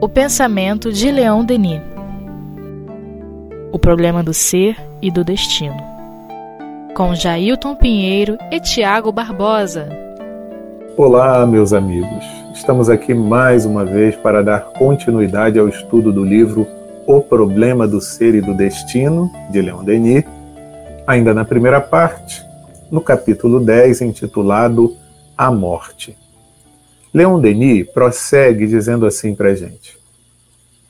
O pensamento de Leon Denis. O problema do ser e do destino. Com Jailton Pinheiro e Tiago Barbosa. Olá, meus amigos. Estamos aqui mais uma vez para dar continuidade ao estudo do livro O Problema do Ser e do Destino, de Leon Denis, ainda na primeira parte, no capítulo 10, intitulado A Morte. Leon Denis prossegue dizendo assim para a gente: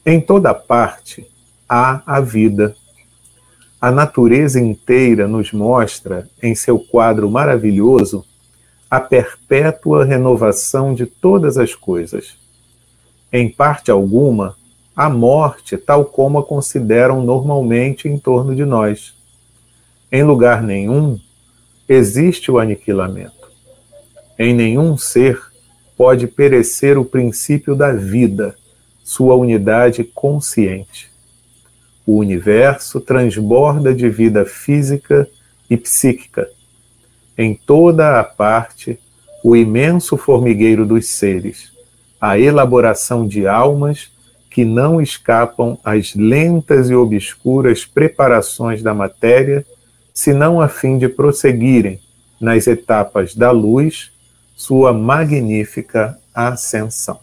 Em toda parte há a vida. A natureza inteira nos mostra, em seu quadro maravilhoso, a perpétua renovação de todas as coisas. Em parte alguma, a morte tal como a consideram normalmente em torno de nós. Em lugar nenhum existe o aniquilamento. Em nenhum ser pode perecer o princípio da vida, sua unidade consciente. O universo transborda de vida física e psíquica em toda a parte o imenso formigueiro dos seres, a elaboração de almas que não escapam às lentas e obscuras preparações da matéria, senão a fim de prosseguirem nas etapas da luz sua magnífica ascensão.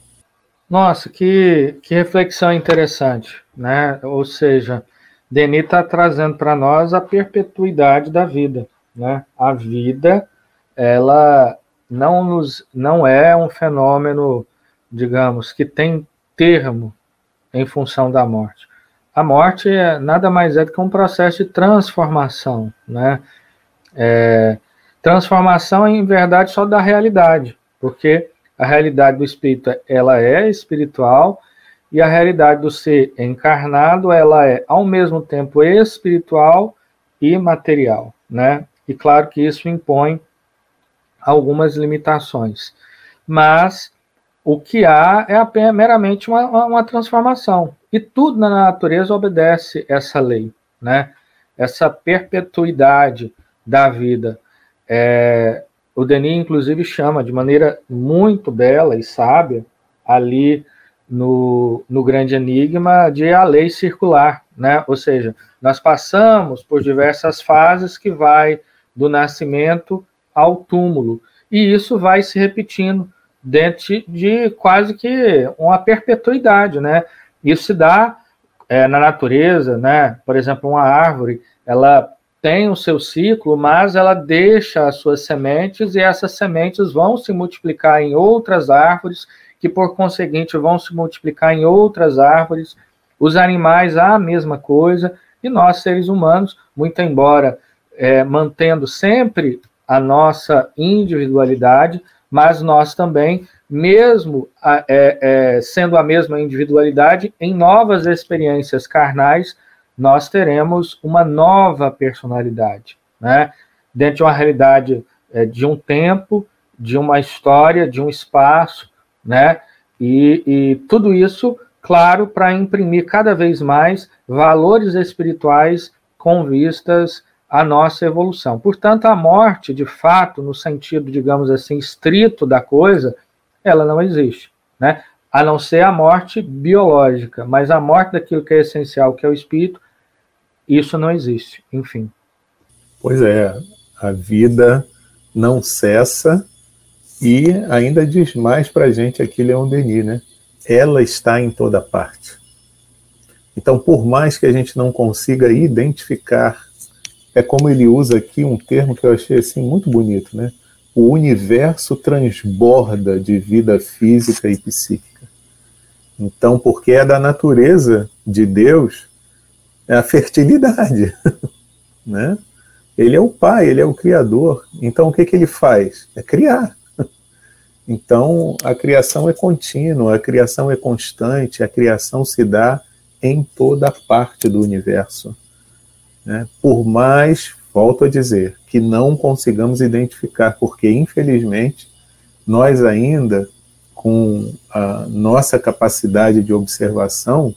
Nossa, que, que reflexão interessante, né? Ou seja, Denis está trazendo para nós a perpetuidade da vida. Né? A vida, ela não, nos, não é um fenômeno, digamos, que tem termo em função da morte. A morte é nada mais é do que um processo de transformação, né? É, transformação, em verdade, só da realidade, porque a realidade do espírito ela é espiritual e a realidade do ser encarnado ela é ao mesmo tempo espiritual e material, né? E claro que isso impõe algumas limitações. Mas o que há é meramente uma, uma transformação. E tudo na natureza obedece essa lei, né? essa perpetuidade da vida. É, o Denis, inclusive, chama de maneira muito bela e sábia, ali no, no Grande Enigma, de a lei circular. Né? Ou seja, nós passamos por diversas fases que vai do nascimento ao túmulo. E isso vai se repetindo dentro de quase que uma perpetuidade, né? Isso se dá é, na natureza, né? Por exemplo, uma árvore, ela tem o seu ciclo, mas ela deixa as suas sementes e essas sementes vão se multiplicar em outras árvores, que por conseguinte vão se multiplicar em outras árvores. Os animais, a mesma coisa, e nós, seres humanos, muito embora é, mantendo sempre a nossa individualidade, mas nós também, mesmo é, é, sendo a mesma individualidade, em novas experiências carnais, nós teremos uma nova personalidade, né? Dentro de uma realidade é, de um tempo, de uma história, de um espaço, né? E, e tudo isso, claro, para imprimir cada vez mais valores espirituais com vistas a nossa evolução. Portanto, a morte, de fato, no sentido, digamos assim, estrito da coisa, ela não existe, né? A não ser a morte biológica, mas a morte daquilo que é essencial, que é o espírito, isso não existe, enfim. Pois é, a vida não cessa e ainda diz mais para a gente aqui Leon Denis, né? Ela está em toda parte. Então, por mais que a gente não consiga identificar é como ele usa aqui um termo que eu achei assim muito bonito, né? O universo transborda de vida física e psíquica. Então, porque é da natureza de Deus é a fertilidade, né? Ele é o pai, ele é o criador. Então, o que, que ele faz? É criar. Então, a criação é contínua, a criação é constante, a criação se dá em toda parte do universo. Né? Por mais, volto a dizer, que não consigamos identificar, porque infelizmente nós ainda, com a nossa capacidade de observação,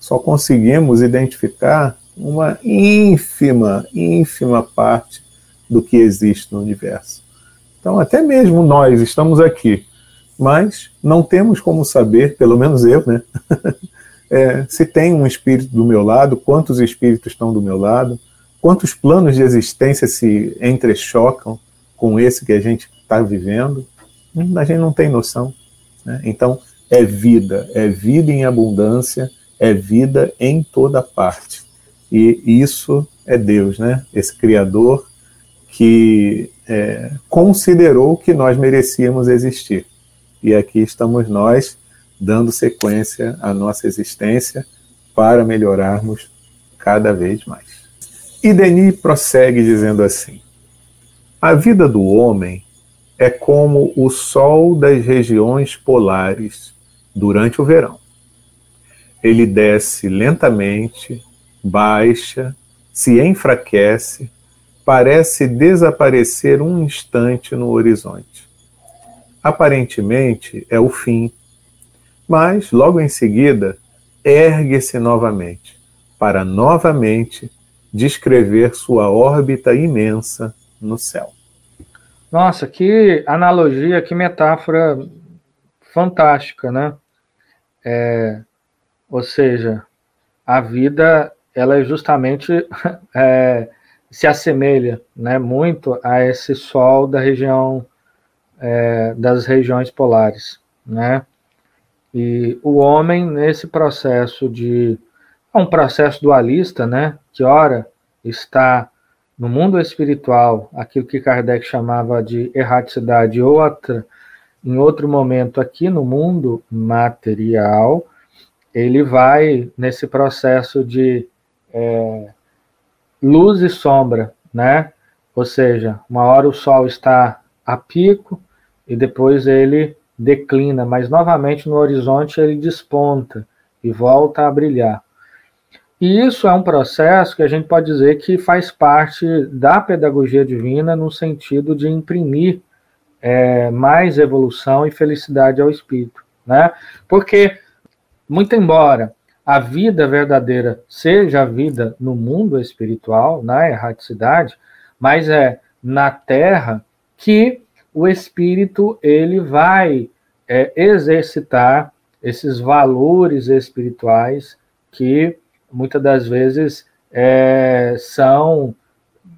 só conseguimos identificar uma ínfima, ínfima parte do que existe no universo. Então, até mesmo nós estamos aqui mas não temos como saber, pelo menos eu, né? é, se tem um espírito do meu lado, quantos espíritos estão do meu lado, quantos planos de existência se entrechocam com esse que a gente está vivendo, a gente não tem noção. Né? Então, é vida, é vida em abundância, é vida em toda parte. E isso é Deus, né? Esse Criador que é, considerou que nós merecíamos existir. E aqui estamos nós dando sequência à nossa existência para melhorarmos cada vez mais. E Denis prossegue dizendo assim: A vida do homem é como o sol das regiões polares durante o verão. Ele desce lentamente, baixa, se enfraquece, parece desaparecer um instante no horizonte. Aparentemente é o fim, mas logo em seguida ergue-se novamente, para novamente descrever sua órbita imensa no céu. Nossa, que analogia, que metáfora fantástica, né? É, ou seja, a vida ela é justamente é, se assemelha, né, muito a esse sol da região é, das regiões polares, né? E o homem nesse processo de é um processo dualista, né? Que ora está no mundo espiritual, aquilo que Kardec chamava de erraticidade, outra em outro momento aqui no mundo material, ele vai nesse processo de é, luz e sombra, né? Ou seja, uma hora o sol está a pico e depois ele declina, mas novamente no horizonte ele desponta e volta a brilhar. E isso é um processo que a gente pode dizer que faz parte da pedagogia divina no sentido de imprimir é, mais evolução e felicidade ao espírito, né? Porque muito embora a vida verdadeira seja a vida no mundo espiritual, na erraticidade, mas é na Terra que o espírito ele vai é, exercitar esses valores espirituais que muitas das vezes é, são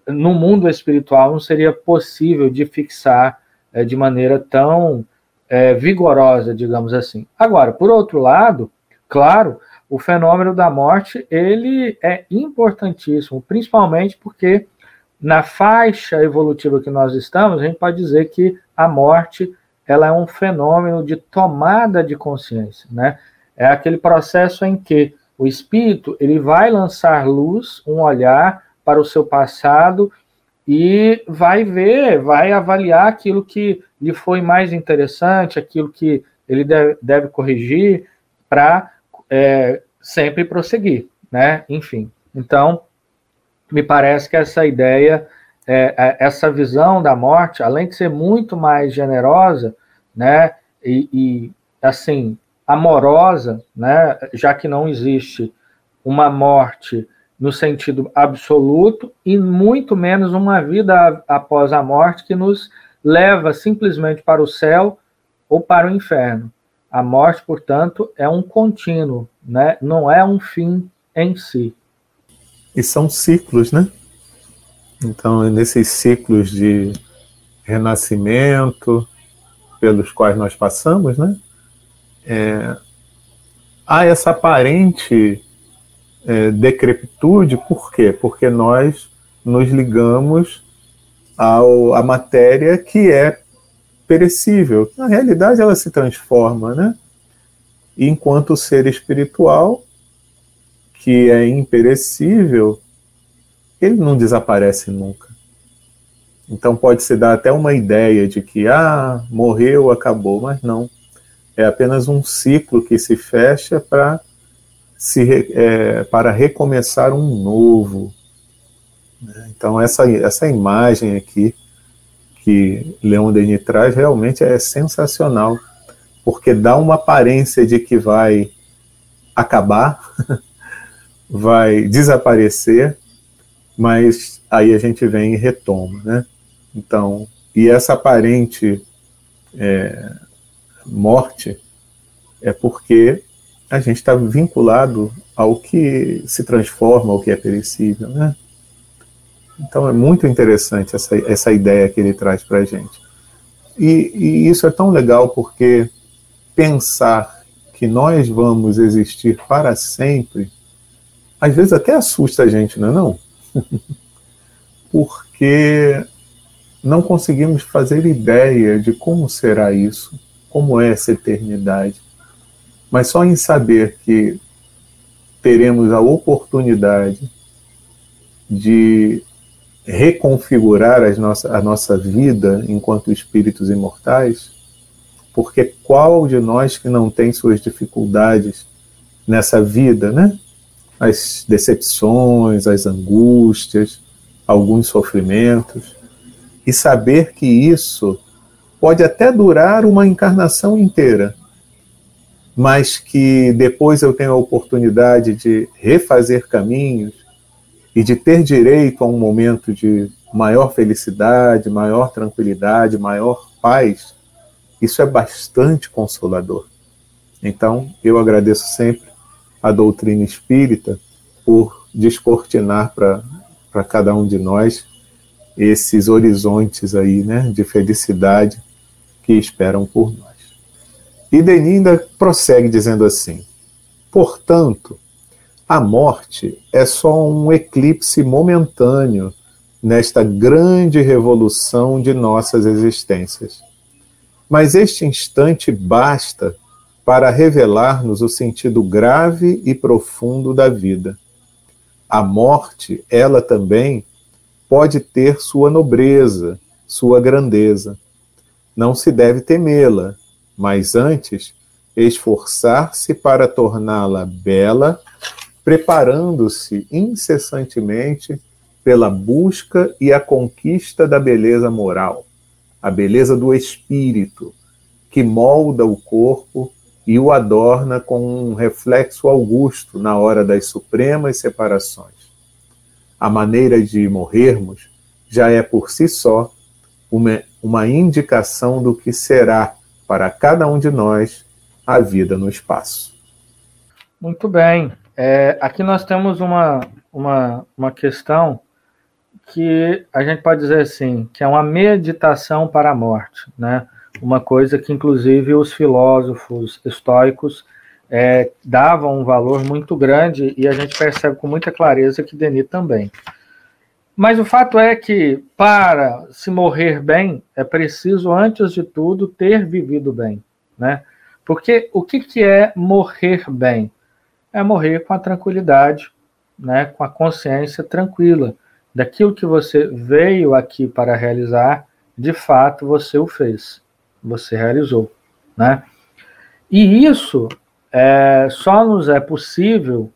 no mundo espiritual não seria possível de fixar é, de maneira tão é, vigorosa, digamos assim. Agora, por outro lado, claro, o fenômeno da morte ele é importantíssimo, principalmente porque na faixa evolutiva que nós estamos, a gente pode dizer que a morte ela é um fenômeno de tomada de consciência, né? É aquele processo em que o espírito ele vai lançar luz, um olhar para o seu passado e vai ver, vai avaliar aquilo que lhe foi mais interessante, aquilo que ele deve, deve corrigir para é, sempre prosseguir, né? Enfim, então me parece que essa ideia, é, é, essa visão da morte, além de ser muito mais generosa, né? E, e assim amorosa, né? Já que não existe uma morte no sentido absoluto e muito menos uma vida após a morte que nos leva simplesmente para o céu ou para o inferno. A morte, portanto, é um contínuo, né? não é um fim em si. E são ciclos, né? Então, nesses ciclos de renascimento pelos quais nós passamos, né? É, há essa aparente é, decrepitude, por quê? Porque nós nos ligamos ao, à matéria que é perecível. Na realidade, ela se transforma, né? Enquanto o ser espiritual, que é imperecível, ele não desaparece nunca. Então pode se dar até uma ideia de que ah, morreu, acabou, mas não. É apenas um ciclo que se fecha para se, é, para recomeçar um novo. Então, essa, essa imagem aqui que Leon Denis traz realmente é sensacional, porque dá uma aparência de que vai acabar, vai desaparecer, mas aí a gente vem e retoma, né? Então, e essa aparente é, morte, é porque a gente está vinculado ao que se transforma, ao que é perecível, né? Então é muito interessante essa, essa ideia que ele traz para a gente. E, e isso é tão legal porque pensar que nós vamos existir para sempre, às vezes até assusta a gente, não é não? porque não conseguimos fazer ideia de como será isso, como é essa eternidade. Mas só em saber que teremos a oportunidade de reconfigurar as nossa, a nossa vida enquanto espíritos imortais, porque qual de nós que não tem suas dificuldades nessa vida, né? As decepções, as angústias, alguns sofrimentos e saber que isso pode até durar uma encarnação inteira, mas que depois eu tenho a oportunidade de refazer caminhos e de ter direito a um momento de maior felicidade, maior tranquilidade, maior paz, isso é bastante consolador. Então, eu agradeço sempre a doutrina espírita por descortinar para cada um de nós esses horizontes aí, né, de felicidade que esperam por nós. E Denis ainda prossegue dizendo assim: portanto, a morte é só um eclipse momentâneo nesta grande revolução de nossas existências. Mas este instante basta para revelar-nos o sentido grave e profundo da vida. A morte, ela também, pode ter sua nobreza, sua grandeza. Não se deve temê-la, mas antes esforçar-se para torná-la bela, preparando-se incessantemente pela busca e a conquista da beleza moral, a beleza do espírito, que molda o corpo e o adorna com um reflexo augusto na hora das supremas separações a maneira de morrermos já é por si só uma, uma indicação do que será para cada um de nós a vida no espaço. Muito bem. É, aqui nós temos uma, uma, uma questão que a gente pode dizer assim, que é uma meditação para a morte, né? Uma coisa que inclusive os filósofos estoicos é, davam um valor muito grande e a gente percebe com muita clareza que Denis também. Mas o fato é que, para se morrer bem, é preciso, antes de tudo, ter vivido bem. Né? Porque o que, que é morrer bem? É morrer com a tranquilidade, né? com a consciência tranquila daquilo que você veio aqui para realizar, de fato você o fez, você realizou. Né? E isso é, só nos é possível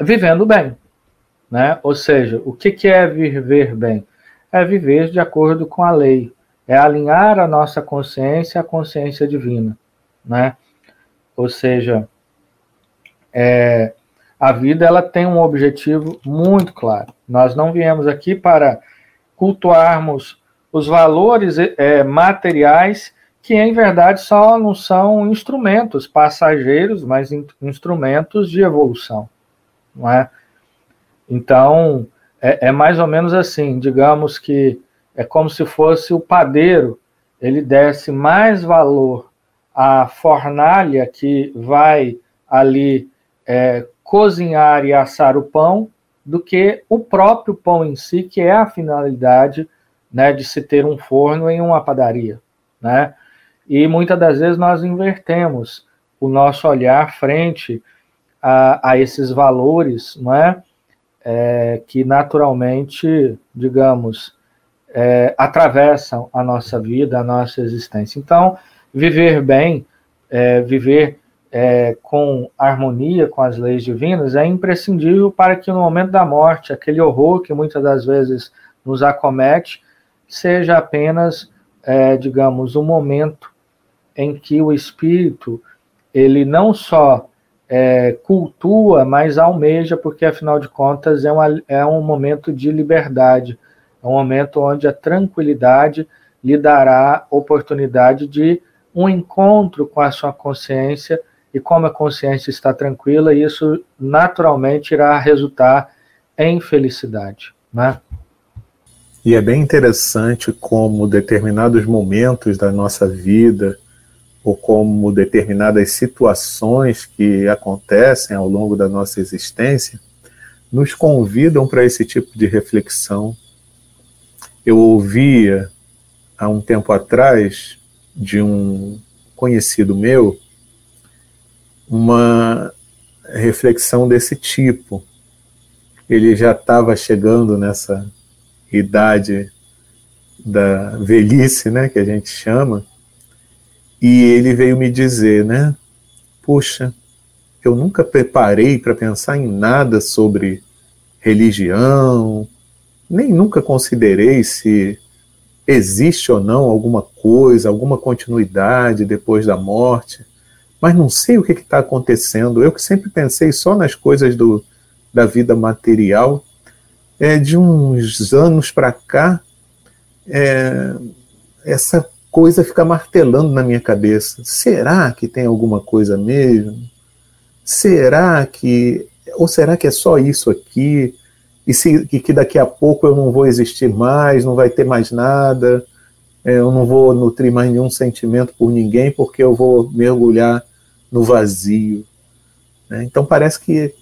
vivendo bem. Né? Ou seja, o que, que é viver bem? É viver de acordo com a lei, é alinhar a nossa consciência à consciência divina. Né? Ou seja, é, a vida ela tem um objetivo muito claro. Nós não viemos aqui para cultuarmos os valores é, materiais que em verdade só não são instrumentos passageiros, mas in instrumentos de evolução, não é? Então, é, é, mais ou menos assim, digamos que é como se fosse o padeiro, ele desse mais valor à fornalha que vai ali é, cozinhar e assar o pão do que o próprio pão em si, que é a finalidade né, de se ter um forno em uma padaria, né? E muitas das vezes nós invertemos o nosso olhar frente a, a esses valores, não é? é que naturalmente, digamos, é, atravessam a nossa vida, a nossa existência. Então, viver bem, é, viver é, com harmonia com as leis divinas é imprescindível para que no momento da morte, aquele horror que muitas das vezes nos acomete, seja apenas, é, digamos, um momento em que o espírito ele não só é, cultua, mas almeja, porque afinal de contas é, uma, é um momento de liberdade, é um momento onde a tranquilidade lhe dará oportunidade de um encontro com a sua consciência e como a consciência está tranquila, isso naturalmente irá resultar em felicidade, né? E é bem interessante como determinados momentos da nossa vida, ou como determinadas situações que acontecem ao longo da nossa existência, nos convidam para esse tipo de reflexão. Eu ouvia há um tempo atrás de um conhecido meu uma reflexão desse tipo. Ele já estava chegando nessa idade da velhice, né, que a gente chama, e ele veio me dizer, né, puxa, eu nunca preparei para pensar em nada sobre religião, nem nunca considerei se existe ou não alguma coisa, alguma continuidade depois da morte, mas não sei o que está acontecendo. Eu que sempre pensei só nas coisas do, da vida material, é, de uns anos para cá, é, essa coisa fica martelando na minha cabeça. Será que tem alguma coisa mesmo? Será que. Ou será que é só isso aqui? E, se, e que daqui a pouco eu não vou existir mais, não vai ter mais nada, é, eu não vou nutrir mais nenhum sentimento por ninguém, porque eu vou mergulhar no vazio. Né? Então parece que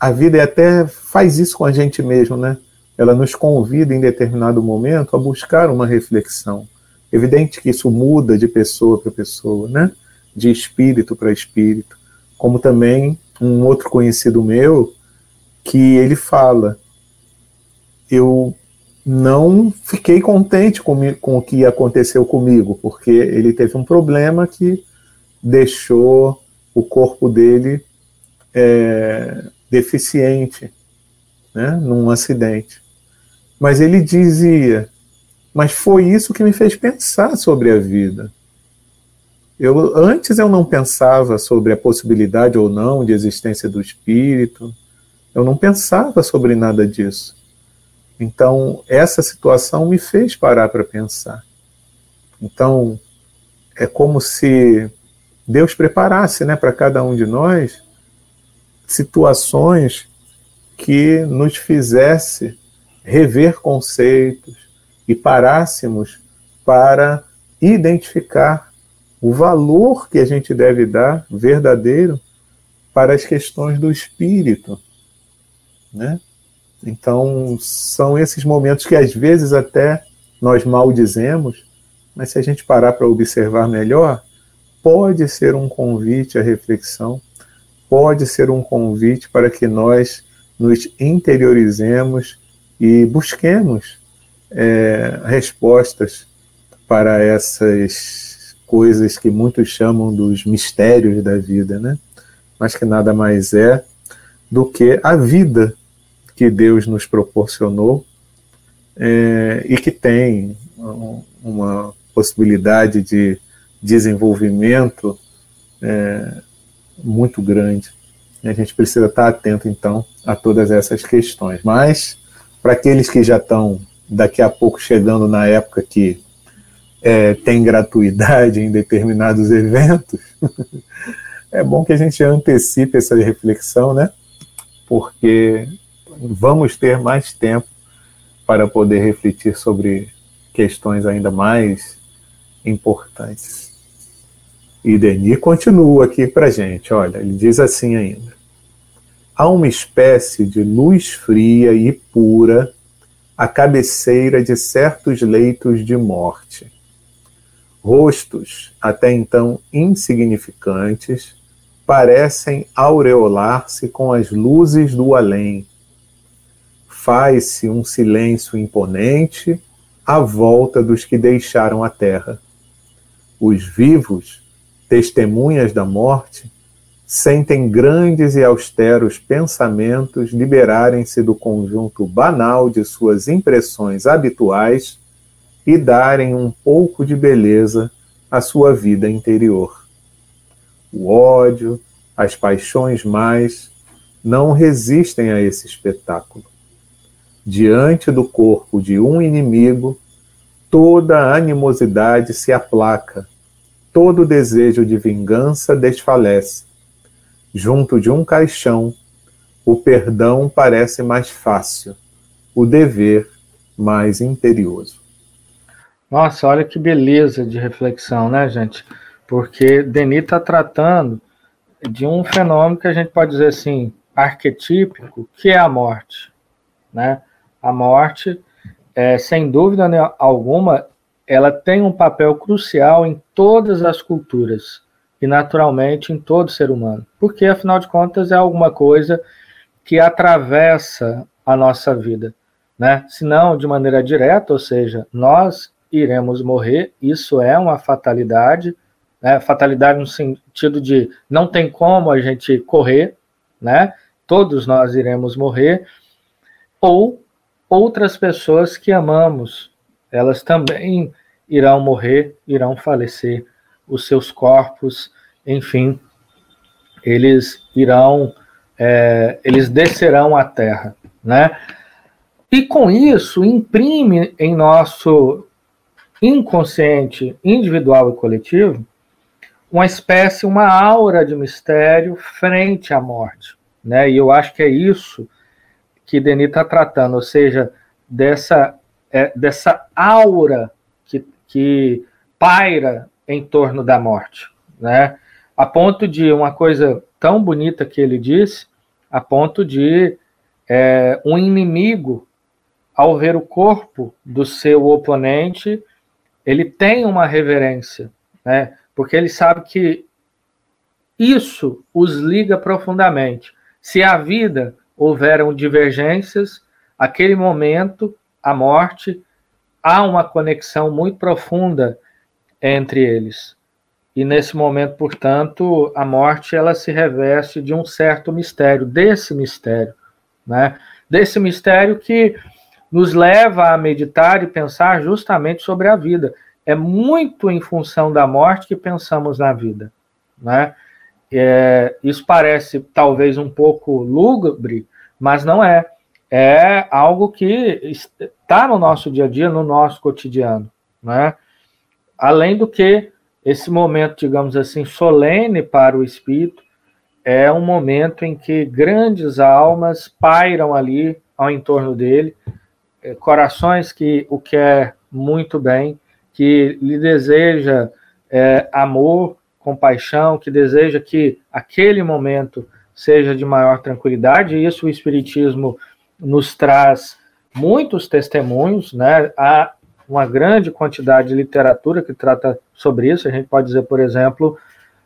a vida até faz isso com a gente mesmo, né? Ela nos convida em determinado momento a buscar uma reflexão. Evidente que isso muda de pessoa para pessoa, né? De espírito para espírito. Como também um outro conhecido meu que ele fala: eu não fiquei contente com, com o que aconteceu comigo, porque ele teve um problema que deixou o corpo dele é, deficiente, né, num acidente. Mas ele dizia: Mas foi isso que me fez pensar sobre a vida. Eu, antes eu não pensava sobre a possibilidade ou não de existência do espírito, eu não pensava sobre nada disso. Então, essa situação me fez parar para pensar. Então, é como se Deus preparasse né, para cada um de nós situações que nos fizesse rever conceitos e parássemos para identificar o valor que a gente deve dar verdadeiro para as questões do espírito, né? Então, são esses momentos que às vezes até nós maldizemos, mas se a gente parar para observar melhor, pode ser um convite à reflexão pode ser um convite para que nós nos interiorizemos e busquemos é, respostas para essas coisas que muitos chamam dos mistérios da vida, né? Mas que nada mais é do que a vida que Deus nos proporcionou é, e que tem uma possibilidade de desenvolvimento é, muito grande. A gente precisa estar atento, então, a todas essas questões. Mas, para aqueles que já estão daqui a pouco chegando na época que é, tem gratuidade em determinados eventos, é bom que a gente antecipe essa reflexão, né? Porque vamos ter mais tempo para poder refletir sobre questões ainda mais importantes. E Denis continua aqui para gente, olha, ele diz assim ainda. Há uma espécie de luz fria e pura à cabeceira de certos leitos de morte. Rostos, até então insignificantes, parecem aureolar-se com as luzes do além. Faz-se um silêncio imponente à volta dos que deixaram a terra. Os vivos testemunhas da morte, sentem grandes e austeros pensamentos liberarem-se do conjunto banal de suas impressões habituais e darem um pouco de beleza à sua vida interior. O ódio, as paixões mais, não resistem a esse espetáculo. Diante do corpo de um inimigo, toda animosidade se aplaca todo desejo de vingança desfalece. Junto de um caixão, o perdão parece mais fácil, o dever mais imperioso. Nossa, olha que beleza de reflexão, né, gente? Porque Denis está tratando de um fenômeno que a gente pode dizer assim, arquetípico, que é a morte. Né? A morte, é, sem dúvida alguma, ela tem um papel crucial em todas as culturas e, naturalmente, em todo ser humano. Porque, afinal de contas, é alguma coisa que atravessa a nossa vida. Né? Se não de maneira direta, ou seja, nós iremos morrer, isso é uma fatalidade, né? fatalidade no sentido de não tem como a gente correr, né? todos nós iremos morrer, ou outras pessoas que amamos, elas também irão morrer, irão falecer, os seus corpos, enfim, eles irão, é, eles descerão à terra, né? E com isso imprime em nosso inconsciente individual e coletivo uma espécie, uma aura de mistério frente à morte, né? E eu acho que é isso que Denis está tratando, ou seja, dessa é, dessa aura que, que paira em torno da morte, né? A ponto de uma coisa tão bonita que ele disse, a ponto de é, um inimigo, ao ver o corpo do seu oponente, ele tem uma reverência, né? Porque ele sabe que isso os liga profundamente. Se a vida houveram divergências, aquele momento, a morte, há uma conexão muito profunda entre eles. E nesse momento, portanto, a morte ela se reveste de um certo mistério, desse mistério, né? Desse mistério que nos leva a meditar e pensar justamente sobre a vida. É muito em função da morte que pensamos na vida, né? É, isso parece talvez um pouco lúgubre, mas não é. É algo que está no nosso dia a dia, no nosso cotidiano, né? Além do que esse momento, digamos assim, solene para o espírito, é um momento em que grandes almas pairam ali ao entorno dele, é, corações que o quer muito bem, que lhe deseja é, amor, compaixão, que deseja que aquele momento seja de maior tranquilidade, e isso o Espiritismo nos traz muitos testemunhos, né? Há uma grande quantidade de literatura que trata sobre isso. A gente pode dizer, por exemplo,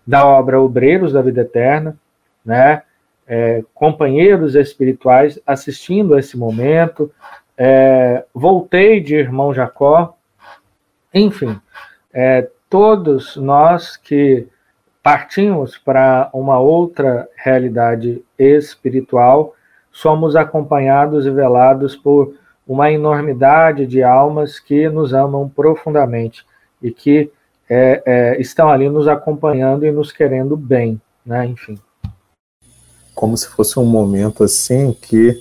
da obra Obreiros da Vida Eterna, né? É, companheiros espirituais assistindo a esse momento, é, voltei de irmão Jacó, enfim, é, todos nós que partimos para uma outra realidade espiritual, somos acompanhados e velados por uma enormidade de almas que nos amam profundamente e que é, é, estão ali nos acompanhando e nos querendo bem, né? Enfim. Como se fosse um momento assim que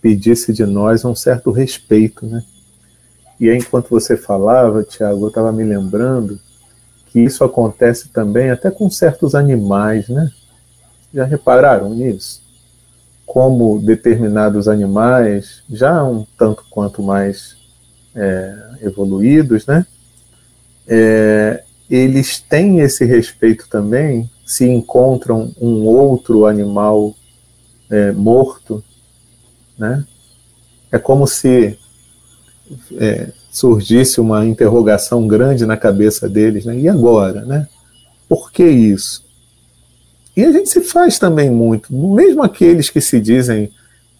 pedisse de nós um certo respeito, né? E aí, enquanto você falava, Tiago, eu estava me lembrando que isso acontece também até com certos animais, né? Já repararam nisso? Como determinados animais, já um tanto quanto mais é, evoluídos, né? É, eles têm esse respeito também se encontram um outro animal é, morto, né? É como se é, surgisse uma interrogação grande na cabeça deles, né? E agora, né? Por que isso? E a gente se faz também muito, mesmo aqueles que se dizem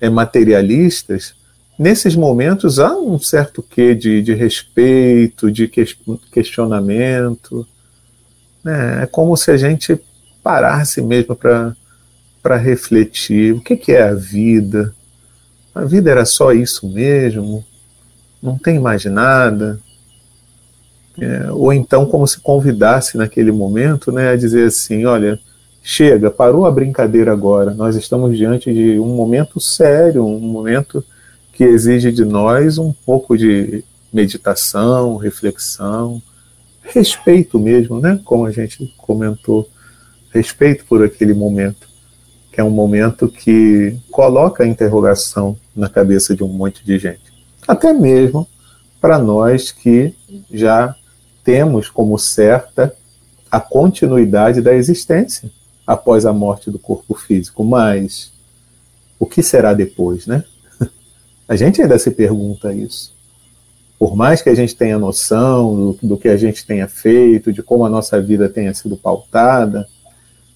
é, materialistas, nesses momentos há um certo quê de, de respeito, de questionamento. Né? É como se a gente parasse mesmo para refletir: o que, que é a vida? A vida era só isso mesmo? Não tem mais nada? É, ou então, como se convidasse naquele momento né, a dizer assim: olha, chega, parou a brincadeira agora, nós estamos diante de um momento sério, um momento que exige de nós um pouco de meditação, reflexão, respeito mesmo, né? Como a gente comentou, respeito por aquele momento, que é um momento que coloca a interrogação na cabeça de um monte de gente. Até mesmo para nós que já temos como certa a continuidade da existência após a morte do corpo físico. Mas o que será depois, né? A gente ainda se pergunta isso. Por mais que a gente tenha noção do, do que a gente tenha feito, de como a nossa vida tenha sido pautada,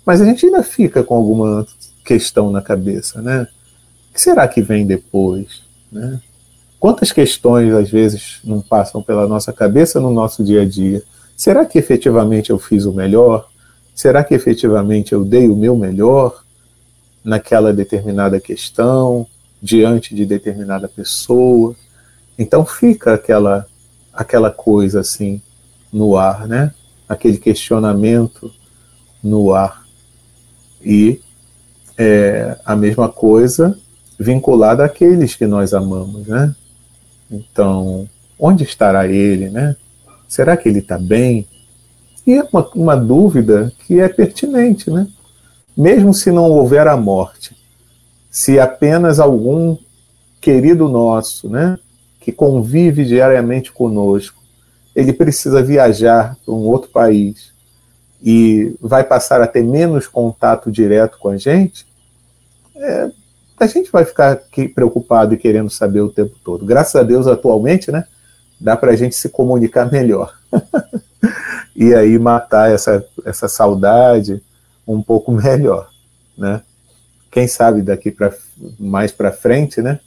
mas a gente ainda fica com alguma questão na cabeça, né? O que será que vem depois, né? Quantas questões às vezes não passam pela nossa cabeça no nosso dia a dia? Será que efetivamente eu fiz o melhor? Será que efetivamente eu dei o meu melhor naquela determinada questão, diante de determinada pessoa? Então fica aquela aquela coisa assim no ar, né? Aquele questionamento no ar. E é, a mesma coisa vinculada àqueles que nós amamos, né? Então, onde estará ele, né? Será que ele está bem? E é uma, uma dúvida que é pertinente, né? Mesmo se não houver a morte, se apenas algum querido nosso, né, que convive diariamente conosco, ele precisa viajar para um outro país e vai passar a ter menos contato direto com a gente, é, a gente vai ficar aqui preocupado e querendo saber o tempo todo. Graças a Deus, atualmente, né, dá para a gente se comunicar melhor. e aí matar essa, essa saudade um pouco melhor, né? Quem sabe daqui para mais para frente, né?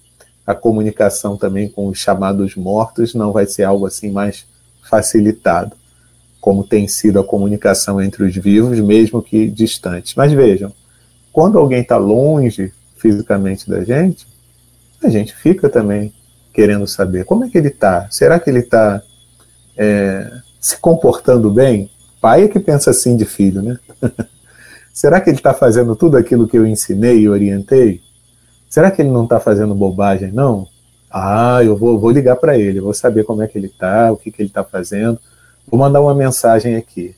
A comunicação também com os chamados mortos não vai ser algo assim mais facilitado, como tem sido a comunicação entre os vivos, mesmo que distantes. Mas vejam, quando alguém está longe fisicamente da gente, a gente fica também querendo saber como é que ele está. Será que ele está é, se comportando bem? Pai é que pensa assim de filho, né? Será que ele está fazendo tudo aquilo que eu ensinei e orientei? Será que ele não está fazendo bobagem, não? Ah, eu vou, vou ligar para ele, vou saber como é que ele está, o que, que ele está fazendo. Vou mandar uma mensagem aqui.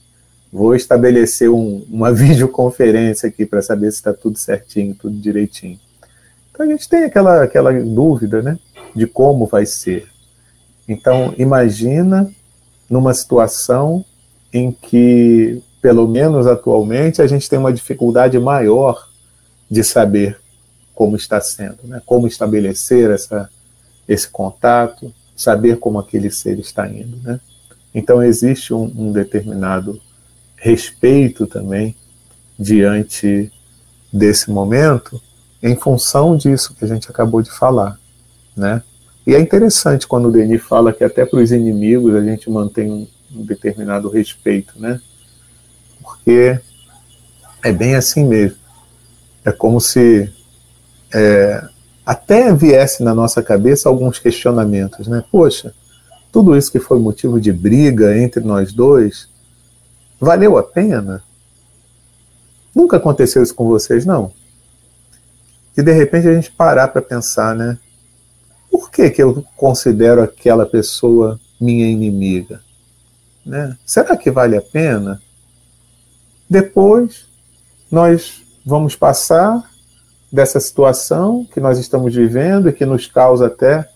Vou estabelecer um, uma videoconferência aqui para saber se está tudo certinho, tudo direitinho. Então a gente tem aquela, aquela dúvida, né? de como vai ser. Então, imagina numa situação em que, pelo menos atualmente, a gente tem uma dificuldade maior de saber como está sendo, né? como estabelecer essa, esse contato, saber como aquele ser está indo. Né? Então, existe um, um determinado respeito também diante desse momento, em função disso que a gente acabou de falar né? E é interessante quando o Denis fala que até para os inimigos a gente mantém um, determinado respeito, né? Porque é bem assim mesmo. É como se é, até viesse na nossa cabeça alguns questionamentos, né? Poxa, tudo isso que foi motivo de briga entre nós dois, valeu a pena? Nunca aconteceu isso com vocês, não? E de repente a gente parar para pensar, né? por que, que eu considero aquela pessoa minha inimiga? Né? Será que vale a pena? Depois, nós vamos passar dessa situação que nós estamos vivendo e que nos causa até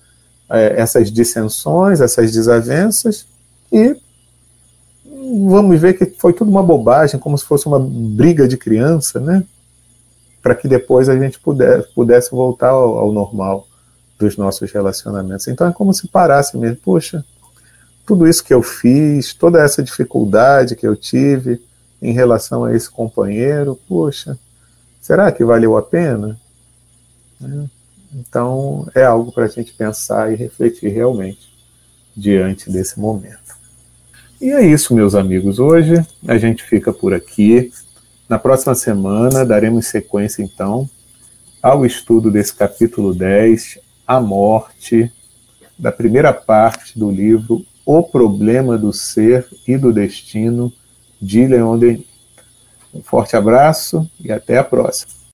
é, essas dissensões, essas desavenças, e vamos ver que foi tudo uma bobagem, como se fosse uma briga de criança, né? Para que depois a gente puder, pudesse voltar ao, ao normal dos nossos relacionamentos. Então é como se parasse mesmo, poxa, tudo isso que eu fiz, toda essa dificuldade que eu tive em relação a esse companheiro, poxa, será que valeu a pena? É. Então é algo para a gente pensar e refletir realmente diante desse momento. E é isso, meus amigos. Hoje a gente fica por aqui. Na próxima semana daremos sequência, então, ao estudo desse capítulo 10, a morte, da primeira parte do livro O Problema do Ser e do Destino, de Leon Denis. Um forte abraço e até a próxima.